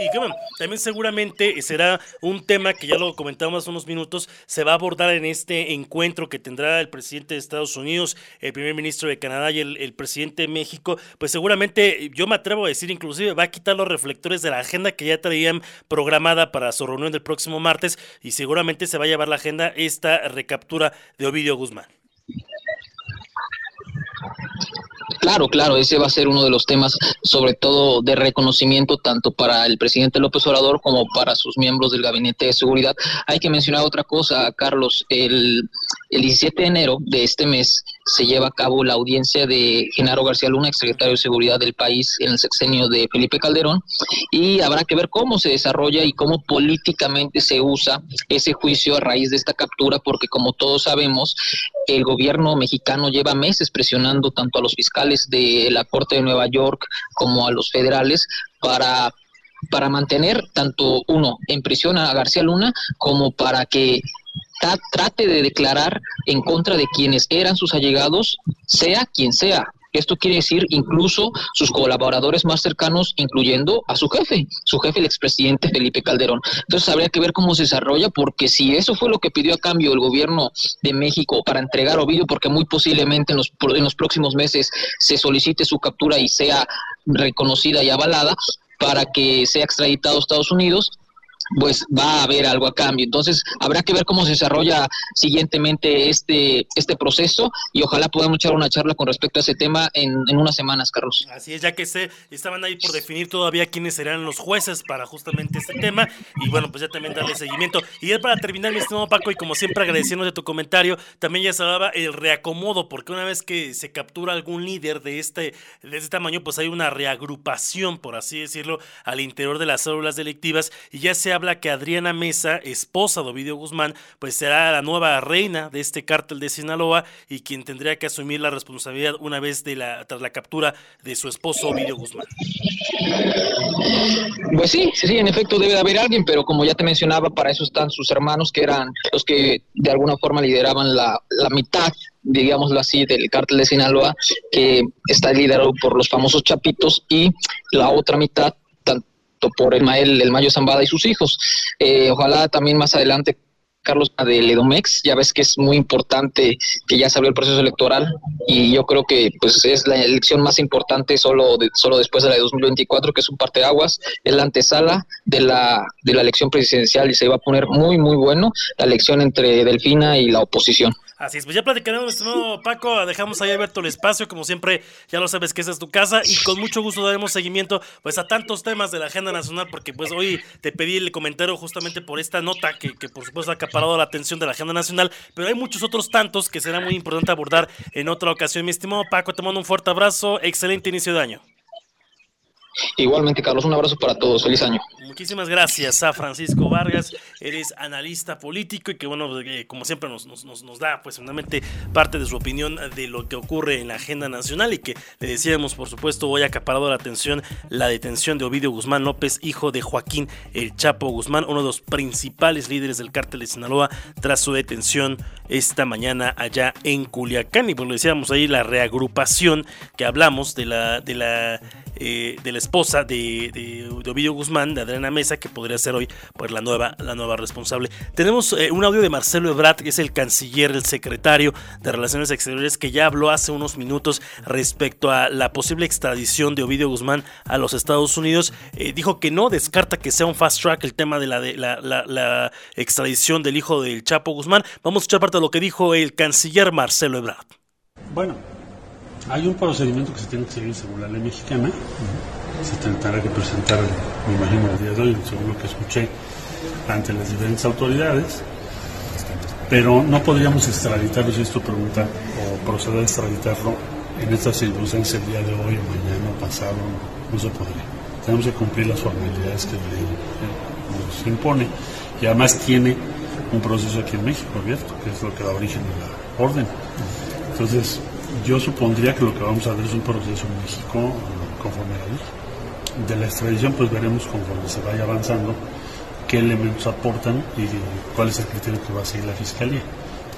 Y, que, bueno, también seguramente será un tema que ya lo comentamos hace unos minutos, se va a abordar en este encuentro que tendrá el presidente de Estados Unidos, el primer ministro de Canadá y el, presidente de México, pues seguramente yo me atrevo a decir inclusive va a quitar los reflectores de la agenda que ya traían programada para su reunión del próximo martes y seguramente se va a llevar la agenda esta recaptura de Ovidio Guzmán.
Claro, claro, ese va a ser uno de los temas, sobre todo de reconocimiento, tanto para el presidente López Obrador como para sus miembros del Gabinete de Seguridad. Hay que mencionar otra cosa, Carlos. El, el 17 de enero de este mes se lleva a cabo la audiencia de Genaro García Luna, exsecretario de Seguridad del país en el sexenio de Felipe Calderón, y habrá que ver cómo se desarrolla y cómo políticamente se usa ese juicio a raíz de esta captura, porque como todos sabemos, el gobierno mexicano lleva meses presionando tanto a los fiscales de la Corte de Nueva York como a los federales para para mantener tanto uno en prisión a García Luna como para que trate de declarar en contra de quienes eran sus allegados, sea quien sea. Esto quiere decir incluso sus colaboradores más cercanos, incluyendo a su jefe, su jefe, el expresidente Felipe Calderón. Entonces habría que ver cómo se desarrolla, porque si eso fue lo que pidió a cambio el gobierno de México para entregar Ovidio, porque muy posiblemente en los, en los próximos meses se solicite su captura y sea reconocida y avalada para que sea extraditado a Estados Unidos, pues va a haber algo a cambio. Entonces, habrá que ver cómo se desarrolla siguientemente este, este proceso y ojalá podamos echar una charla con respecto a ese tema en, unas semanas, Carlos.
Así es, ya que se estaban ahí por definir todavía quiénes serán los jueces para justamente este tema y bueno, pues ya también darle seguimiento. Y ya para terminar, mi estimado Paco, y como siempre agradeciendo de tu comentario, también ya se hablaba el reacomodo, porque una vez que se captura algún líder de este, de este tamaño, pues hay una reagrupación, por así decirlo, al interior de las células delictivas y ya se habla que Adriana Mesa, esposa de Ovidio Guzmán, pues será la nueva reina de este cártel de Sinaloa y quien tendría que asumir la responsabilidad una vez de la, tras la captura de su esposo Ovidio Guzmán.
Pues sí, sí, en efecto debe de haber alguien, pero como ya te mencionaba, para eso están sus hermanos que eran los que de alguna forma lideraban la, la mitad digámoslo así, del cártel de Sinaloa, que está liderado por los famosos Chapitos, y la otra mitad por el, el Mayo Zambada y sus hijos. Eh, ojalá también más adelante Carlos de Ledomex, ya ves que es muy importante que ya se abrió el proceso electoral y yo creo que pues es la elección más importante solo solo después de la de 2024 que es un parteaguas, es la antesala de la de la elección presidencial y se va a poner muy muy bueno la elección entre Delfina y la oposición.
Así es, pues ya platicaremos, nuevo Paco, dejamos ahí abierto el espacio, como siempre, ya lo sabes que esa es tu casa y con mucho gusto daremos seguimiento pues a tantos temas de la agenda nacional, porque pues hoy te pedí el comentario justamente por esta nota que, que por supuesto ha acaparado la atención de la agenda nacional, pero hay muchos otros tantos que será muy importante abordar en otra ocasión. Mi estimado Paco, te mando un fuerte abrazo, excelente inicio de año.
Igualmente, Carlos, un abrazo para todos. Feliz año.
Muchísimas gracias a Francisco Vargas. Eres analista político y que, bueno, eh, como siempre nos, nos, da, pues, finalmente parte de su opinión de lo que ocurre en la agenda nacional y que le decíamos, por supuesto, hoy acaparado la atención la detención de Ovidio Guzmán López, hijo de Joaquín El Chapo Guzmán, uno de los principales líderes del cártel de Sinaloa, tras su detención esta mañana allá en Culiacán. Y pues lo decíamos ahí, la reagrupación que hablamos de la, de la, eh, de la esposa de, Ovidio Guzmán, de Adriana Mesa, que podría ser hoy pues, la, nueva, la nueva responsable. Tenemos eh, un audio de Marcelo Ebrard, que es el canciller, el secretario de Relaciones Exteriores, que ya habló hace unos minutos respecto a la posible extradición de Ovidio Guzmán a los Estados Unidos. Eh, dijo que no descarta que sea un fast track el tema de la, extradición del hijo del Chapo Guzmán. Vamos a escuchar parte de lo que dijo el canciller Marcelo Ebrard.
Bueno, hay un procedimiento que se tiene que seguir según la ley mexicana. Se tendrá que presentar, me imagino, el día de hoy, según lo que escuché, ante las diferentes autoridades. Pero no podríamos extraditarlo, si esto pregunta, o proceder a extraditarlo en estas circunstancias el día de hoy, mañana, pasado, no se podría. Tenemos que cumplir las formalidades que la ley eh, nos impone. Y además tiene un proceso aquí en México abierto, que es lo que da origen a la orden. Entonces, yo supondría que lo que vamos a ver es un proceso en México conforme a ley. De la extradición, pues veremos conforme se vaya avanzando qué elementos aportan y cuál es el criterio que va a seguir la Fiscalía.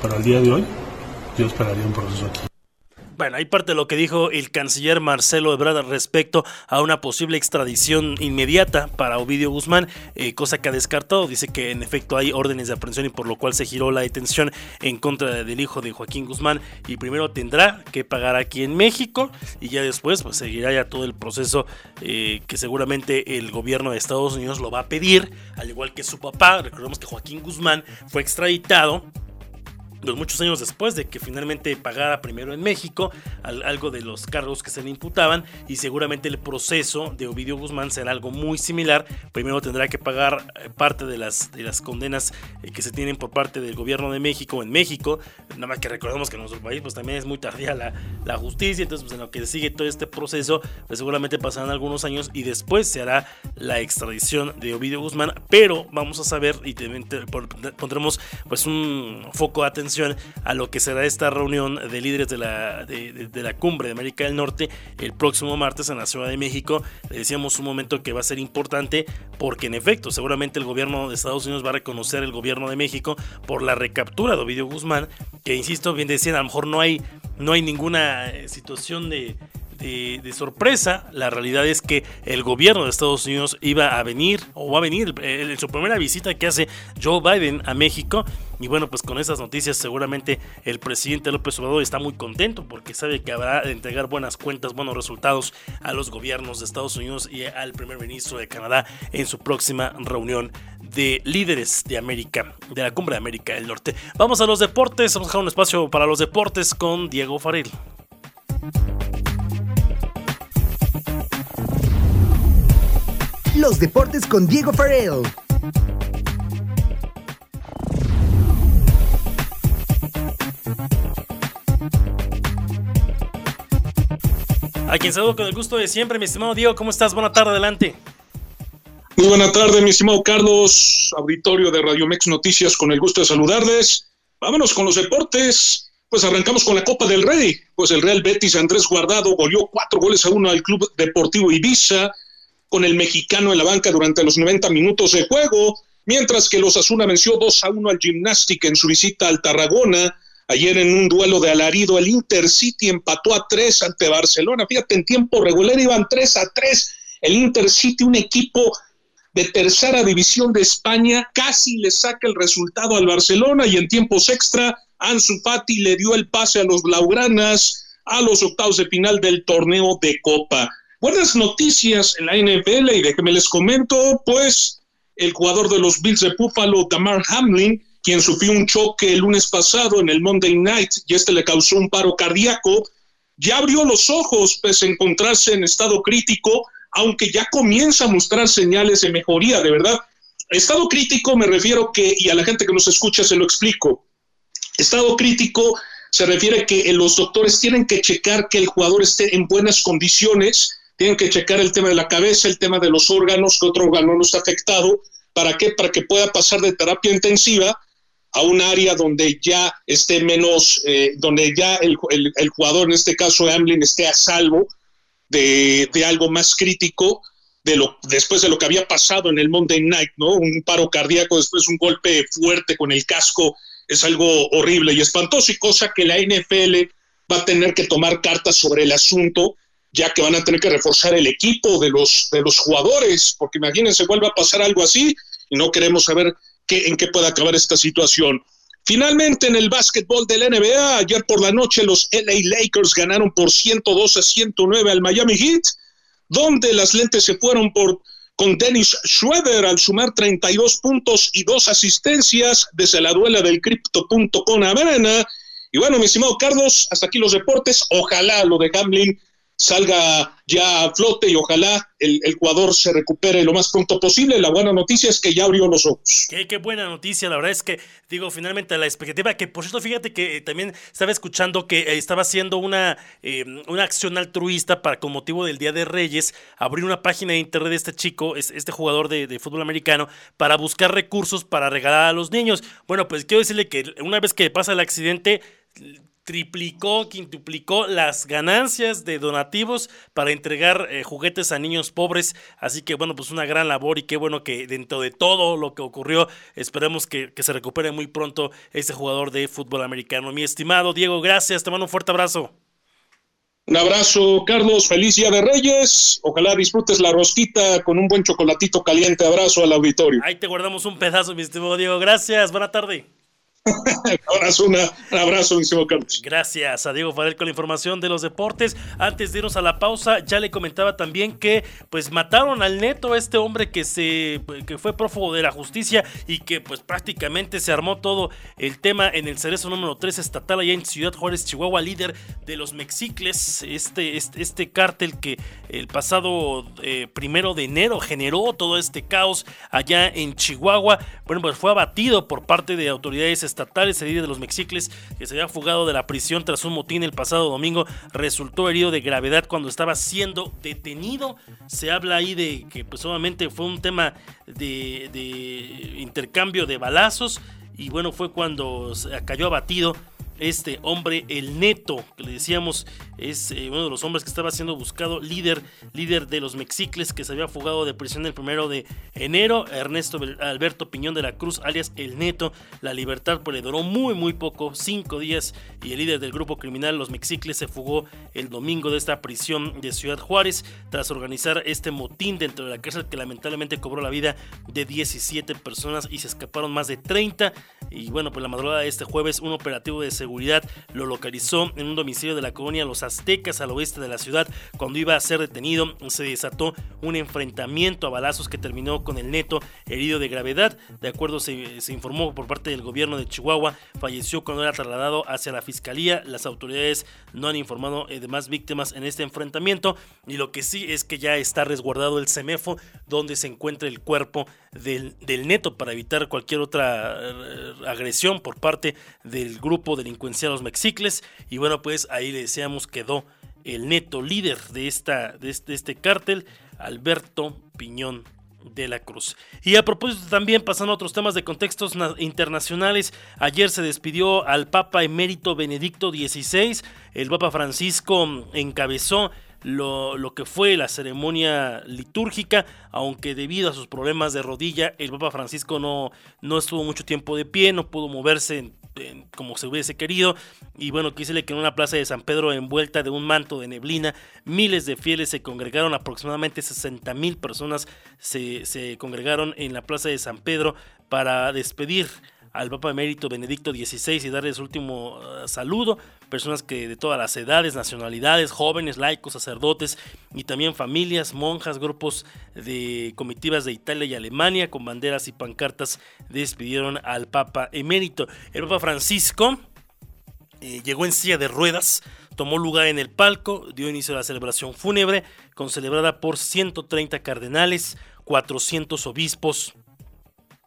Pero al día de hoy, yo esperaría un proceso aquí.
Bueno, hay parte de lo que dijo el canciller Marcelo Ebrard respecto a una posible extradición inmediata para Ovidio Guzmán, eh, cosa que ha descartado. Dice que en efecto hay órdenes de aprehensión y por lo cual se giró la detención en contra del hijo de Joaquín Guzmán y primero tendrá que pagar aquí en México y ya después pues seguirá ya todo el proceso eh, que seguramente el gobierno de Estados Unidos lo va a pedir, al igual que su papá. Recordemos que Joaquín Guzmán fue extraditado los muchos años después de que finalmente pagara primero en México algo de los cargos que se le imputaban y seguramente el proceso de Ovidio Guzmán será algo muy similar. Primero tendrá que pagar eh, parte de las, de las condenas eh, que se tienen por parte del gobierno de México en México. Nada más que recordemos que en nuestro país pues también es muy tardía la, la justicia, entonces pues en lo que sigue todo este proceso pues seguramente pasarán algunos años y después se hará la extradición de Ovidio Guzmán, pero vamos a saber y pondremos pues un foco de atención a lo que será esta reunión de líderes de la, de, la cumbre de América del Norte el próximo martes en la Ciudad de México. Le decíamos un momento que va a ser importante porque en efecto seguramente el gobierno de Estados Unidos va a reconocer el gobierno de México por la recaptura de Ovidio Guzmán, que insisto, bien decían, a lo mejor no hay, no hay ninguna eh, situación de de, sorpresa, la realidad es que el gobierno de Estados Unidos iba a venir, o va a venir, en su primera visita que hace Joe Biden a México. Y bueno, pues con esas noticias seguramente el presidente López Obrador está muy contento porque sabe que habrá de entregar buenas cuentas, buenos resultados a los gobiernos de Estados Unidos y al primer ministro de Canadá en su próxima reunión de líderes de América, de la Cumbre de América del Norte. Vamos a los deportes, vamos a dejar un espacio para los deportes con Diego Faril.
Los deportes con Diego Farrell.
A quien saludo con el gusto de siempre, mi estimado Diego, ¿cómo estás? Buena tarde, adelante.
Muy buena tarde, mi estimado Carlos, auditorio de Radio Mex Noticias, con el gusto de saludarles. Vámonos con los deportes. Pues arrancamos con la Copa del Rey. Pues el Real Betis Andrés Guardado goleó cuatro goles a uno al Club Deportivo Ibiza con el mexicano en la banca durante los 90 minutos de juego, mientras que los Asuna venció 2 a 1 al Gymnastic en su visita al Tarragona. Ayer en un duelo de alarido, el Intercity empató a 3 ante Barcelona. Fíjate, en tiempo regular iban 3 a 3. El Intercity, un equipo de tercera división de España, casi le saca el resultado al Barcelona y en tiempos extra, Ansu Fati le dio el pase a los Blaugranas a los octavos de final del torneo de Copa. Buenas noticias en la NFL y déjenme les comento, pues el jugador de los Bills de Buffalo, Damar Hamlin, quien sufrió un choque el lunes pasado en el Monday Night y este le causó un paro cardíaco, ya abrió los ojos pese a encontrarse en estado crítico, aunque ya comienza a mostrar señales de mejoría, de verdad. Estado crítico me refiero que, y a la gente que nos escucha se lo explico, estado crítico se refiere que los doctores tienen que checar que el jugador esté en buenas condiciones, tienen que checar el tema de la cabeza, el tema de los órganos, que otro órgano no está afectado. ¿Para qué? Para que pueda pasar de terapia intensiva a un área donde ya esté menos, eh, donde ya el, jugador, en este caso Amlin, esté a salvo de, algo más crítico de lo, después de lo que había pasado en el Monday Night, ¿no? Un paro cardíaco, después un golpe fuerte con el casco, es algo horrible y espantoso y cosa que la NFL va a tener que tomar cartas sobre el asunto ya que van a tener que reforzar el equipo de los, de los jugadores, porque imagínense, vuelve a pasar algo así y no queremos saber qué, en qué puede acabar esta situación. Finalmente, en el básquetbol del NBA, ayer por la noche los LA Lakers ganaron por 112 a 109 al Miami Heat, donde las lentes se fueron por con Dennis Schroeder al sumar 32 puntos y dos asistencias desde la duela del Crypto.com Arena. Y bueno, mi estimado Carlos, hasta aquí los reportes. Ojalá lo de Hamlin salga ya a flote y ojalá el, jugador se recupere lo más pronto posible. La buena noticia es que ya abrió los ojos.
Qué, buena noticia, la verdad es que, digo, finalmente la expectativa, que por cierto, fíjate que eh, también estaba escuchando que eh, estaba haciendo una, eh, una acción altruista para con motivo del Día de Reyes, abrir una página de internet de este chico, este jugador de, de fútbol americano, para buscar recursos para regalar a los niños. Bueno, pues quiero decirle que una vez que pasa el accidente, triplicó, quintuplicó las ganancias de donativos para entregar eh, juguetes a niños pobres. Así que bueno, pues una gran labor y qué bueno que dentro de todo lo que ocurrió, esperemos que, se recupere muy pronto este jugador de fútbol americano. Mi estimado Diego, gracias, te mando un fuerte abrazo.
Un abrazo, Carlos. Feliz Día de Reyes. Ojalá disfrutes la rosquita con un buen chocolatito caliente. Abrazo al auditorio.
Ahí te guardamos un pedazo, mi estimado Diego. Gracias. Buena tarde.
abrazo, un abrazo, Carlos.
Gracias a Diego Farel con la información de los deportes. Antes de irnos a la pausa, ya le comentaba también que pues mataron al neto, este hombre que se que fue prófugo de la justicia y que pues prácticamente se armó todo el tema en el cerezo número 3 estatal allá en Ciudad Juárez, Chihuahua, líder de los Mexicles, este, este, este cártel que el pasado eh, primero de enero generó todo este caos allá en Chihuahua. Bueno, pues fue abatido por parte de autoridades estatales, el líder de los Mexicles, que se había fugado de la prisión tras un motín el pasado domingo, resultó herido de gravedad cuando estaba siendo detenido. Se habla ahí de que pues obviamente fue un tema de, de intercambio de balazos y bueno, fue cuando cayó abatido este hombre, el Neto, que le decíamos es eh, uno de los hombres que estaba siendo buscado, líder, líder de los Mexicles, que se había fugado de prisión el primero de enero. Ernesto Alberto Piñón de la Cruz, alias El Neto, la libertad pues, le duró muy, muy poco, cinco días, y el líder del grupo criminal, los Mexicles, se fugó el domingo de esta prisión de Ciudad Juárez, tras organizar este motín dentro de la cárcel que lamentablemente cobró la vida de 17 personas y se escaparon más de 30. Y bueno, pues la madrugada de este jueves, un operativo de seguridad seguridad lo localizó en un domicilio de la colonia Los Aztecas al oeste de la ciudad. Cuando iba a ser detenido, se desató un enfrentamiento a balazos que terminó con el neto herido de gravedad. De acuerdo, se, informó por parte del gobierno de Chihuahua, falleció cuando era trasladado hacia la fiscalía. Las autoridades no han informado de más víctimas en este enfrentamiento. Y lo que sí es que ya está resguardado el CEMEFO, donde se encuentra el cuerpo del, del neto para evitar cualquier otra eh, agresión por parte del grupo delincuencial los Mexicles. Y bueno, pues ahí le decíamos quedó el neto líder de, esta, de este, este cártel, Alberto Piñón de la Cruz. Y a propósito también, pasando a otros temas de contextos internacionales, ayer se despidió al Papa emérito Benedicto XVI, el Papa Francisco encabezó lo, lo, que fue la ceremonia litúrgica, aunque debido a sus problemas de rodilla, el Papa Francisco no, no estuvo mucho tiempo de pie, no pudo moverse como se hubiese querido. Y bueno, quise que en una plaza de San Pedro envuelta de un manto de neblina, miles de fieles se congregaron, aproximadamente 60 mil personas se, se congregaron en la plaza de San Pedro para despedir al Papa Emérito Benedicto XVI y darle su último uh, saludo. Personas que de todas las edades, nacionalidades, jóvenes, laicos, sacerdotes y también familias, monjas, grupos de comitivas de Italia y Alemania con banderas y pancartas despidieron al Papa Emérito. El Papa Francisco eh, llegó en silla de ruedas, tomó lugar en el palco, dio inicio a la celebración fúnebre, con celebrada por 130 cardenales, 400 obispos,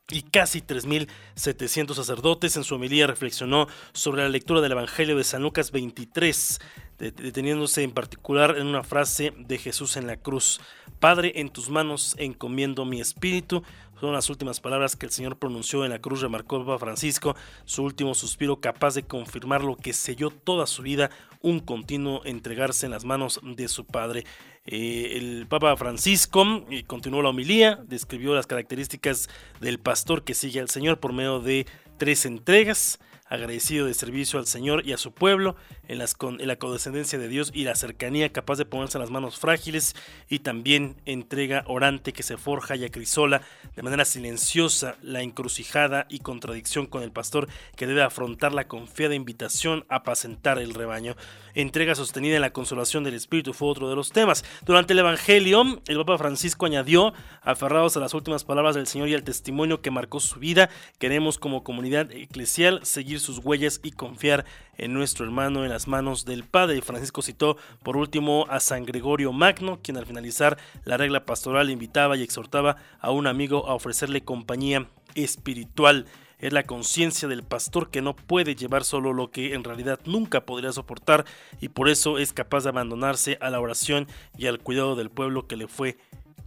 y casi 3.700 sacerdotes. En su homilía reflexionó sobre la lectura del Evangelio de San Lucas 23, deteniéndose en particular en una frase de Jesús en la cruz. Padre, en tus manos encomiendo mi espíritu. Son las últimas palabras que el Señor pronunció en la cruz, remarcó Papa Francisco, su último suspiro capaz de confirmar lo que selló toda su vida, un continuo entregarse en las manos de su Padre. Eh, el Papa Francisco eh, continuó la homilía, describió las características del pastor que sigue al Señor por medio de tres entregas. Agradecido de servicio al Señor y a su pueblo, en, las, en la condescendencia de Dios y la cercanía capaz de ponerse en las manos frágiles y también entrega orante que se forja y acrisola de manera silenciosa la encrucijada y contradicción con el pastor que debe afrontar la confiada invitación a apacentar el rebaño. Entrega sostenida en la consolación del Espíritu fue otro de los temas. Durante el Evangelio, el Papa Francisco añadió, aferrados a las últimas palabras del Señor y al testimonio que marcó su vida, queremos como comunidad eclesial seguir sus huellas y confiar en nuestro hermano en las manos del Padre. Francisco citó por último a San Gregorio Magno, quien al finalizar la regla pastoral invitaba y exhortaba a un amigo a ofrecerle compañía espiritual. Es la conciencia del pastor que no puede llevar solo lo que en realidad nunca podría soportar y por eso es capaz de abandonarse a la oración y al cuidado del pueblo que le fue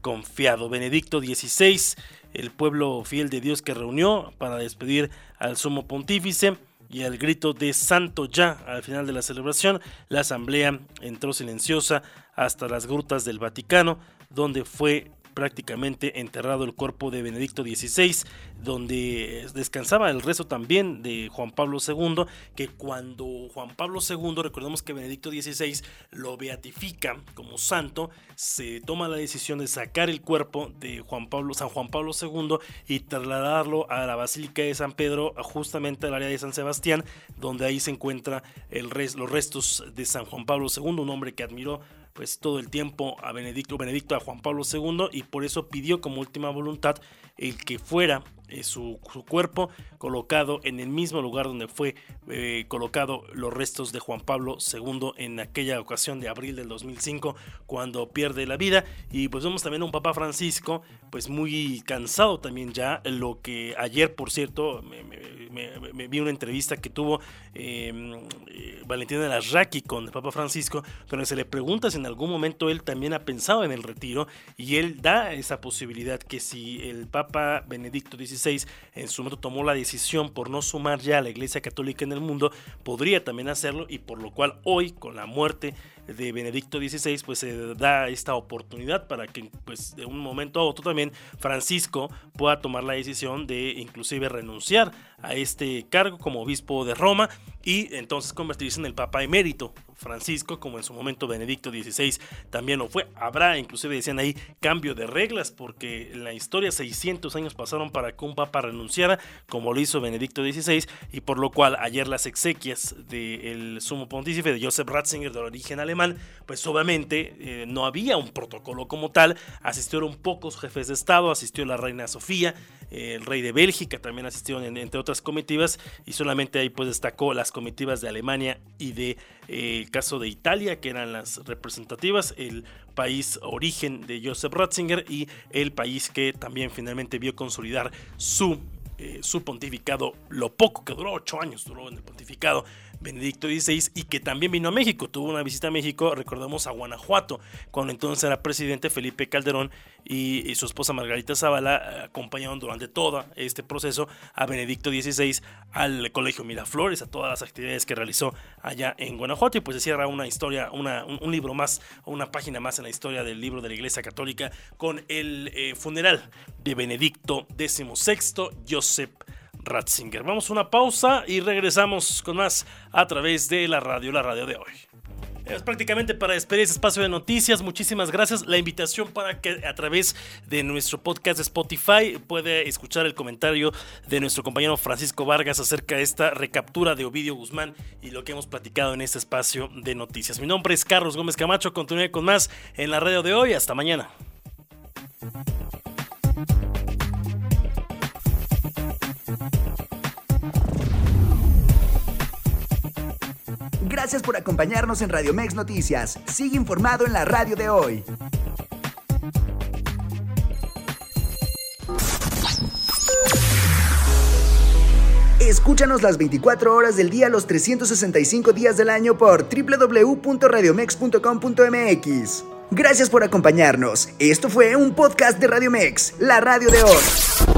confiado. Benedicto XVI, el pueblo fiel de Dios que reunió para despedir al sumo pontífice y al grito de santo ya al final de la celebración, la asamblea entró silenciosa hasta las grutas del Vaticano, donde fue prácticamente enterrado el cuerpo de Benedicto XVI, donde descansaba el rezo también de Juan Pablo II, que cuando Juan Pablo II, recordemos que Benedicto XVI lo beatifica como santo, se toma la decisión de sacar el cuerpo de Juan Pablo, San Juan Pablo II y trasladarlo a la Basílica de San Pedro, justamente al área de San Sebastián, donde ahí se encuentra los restos de San Juan Pablo II, un hombre que admiró pues todo el tiempo a Benedicto, Benedicto a Juan Pablo II y por eso pidió como última voluntad el que fuera eh, su, cuerpo colocado en el mismo lugar donde fue eh, colocado los restos de Juan Pablo II en aquella ocasión de abril del 2005 cuando pierde la vida. Y pues vemos también a un Papa Francisco pues muy cansado también ya. Lo que ayer por cierto me, vi una entrevista que tuvo em, eh, Valentina Larraqui con el Papa Francisco donde se le pregunta si en algún momento él también ha pensado en el retiro y él da esa posibilidad que si el Papa Benedicto XVI en su momento tomó la decisión por no sumar ya a la Iglesia Católica en el mundo, podría también hacerlo y por lo cual hoy con la muerte de Benedicto XVI pues se da esta oportunidad para que pues de un momento a otro también Francisco pueda tomar la decisión de inclusive renunciar a este cargo como obispo de Roma y entonces convertirse en el Papa emérito Francisco, como en su momento Benedicto XVI también lo fue. Habrá, inclusive decían ahí, cambio de reglas, porque en la historia 600 años pasaron para que un papa renunciara, como lo hizo Benedicto XVI, y por lo cual ayer las exequias del sumo pontífice de Joseph Ratzinger, de origen alemán, pues obviamente eh, no había un protocolo como tal, asistieron pocos jefes de Estado, asistió la reina Sofía, el rey de Bélgica también asistieron entre otras comitivas y solamente ahí pues destacó las comitivas de Alemania y de eh, el caso de Italia que eran las representativas el país origen de Joseph Ratzinger y el país que también finalmente vio consolidar su eh, su pontificado, lo poco que duró, ocho años duró en el pontificado, Benedicto XVI y que también vino a México. Tuvo una visita a México, recordemos a Guanajuato, cuando entonces era presidente Felipe Calderón y, su esposa Margarita Zavala eh, acompañaron durante todo este proceso a Benedicto XVI al Colegio Miraflores, a todas las actividades que realizó allá en Guanajuato y pues se cierra una historia, una, un, libro más, una página más en la historia del libro de la Iglesia Católica con el eh, funeral de Benedicto XVI, Joseph Ratzinger. Vamos a una pausa y regresamos con más a través de la radio, la radio de hoy. Es prácticamente para despedir este espacio de noticias. Muchísimas gracias. La invitación para que a través de nuestro podcast de Spotify puede escuchar el comentario de nuestro compañero Francisco Vargas acerca de esta recaptura de Ovidio Guzmán y lo que hemos platicado en este espacio de noticias. Mi nombre es Carlos Gómez Camacho. Continúe con más en la radio de hoy. Hasta mañana.
Gracias por acompañarnos en Radio Mex Noticias. Sigue informado en la radio de hoy. Escúchanos las 24 horas del día, los 365 días del año por www.radiomex.com.mx. Gracias por acompañarnos. Esto fue un podcast de Radio Mex, la radio de hoy.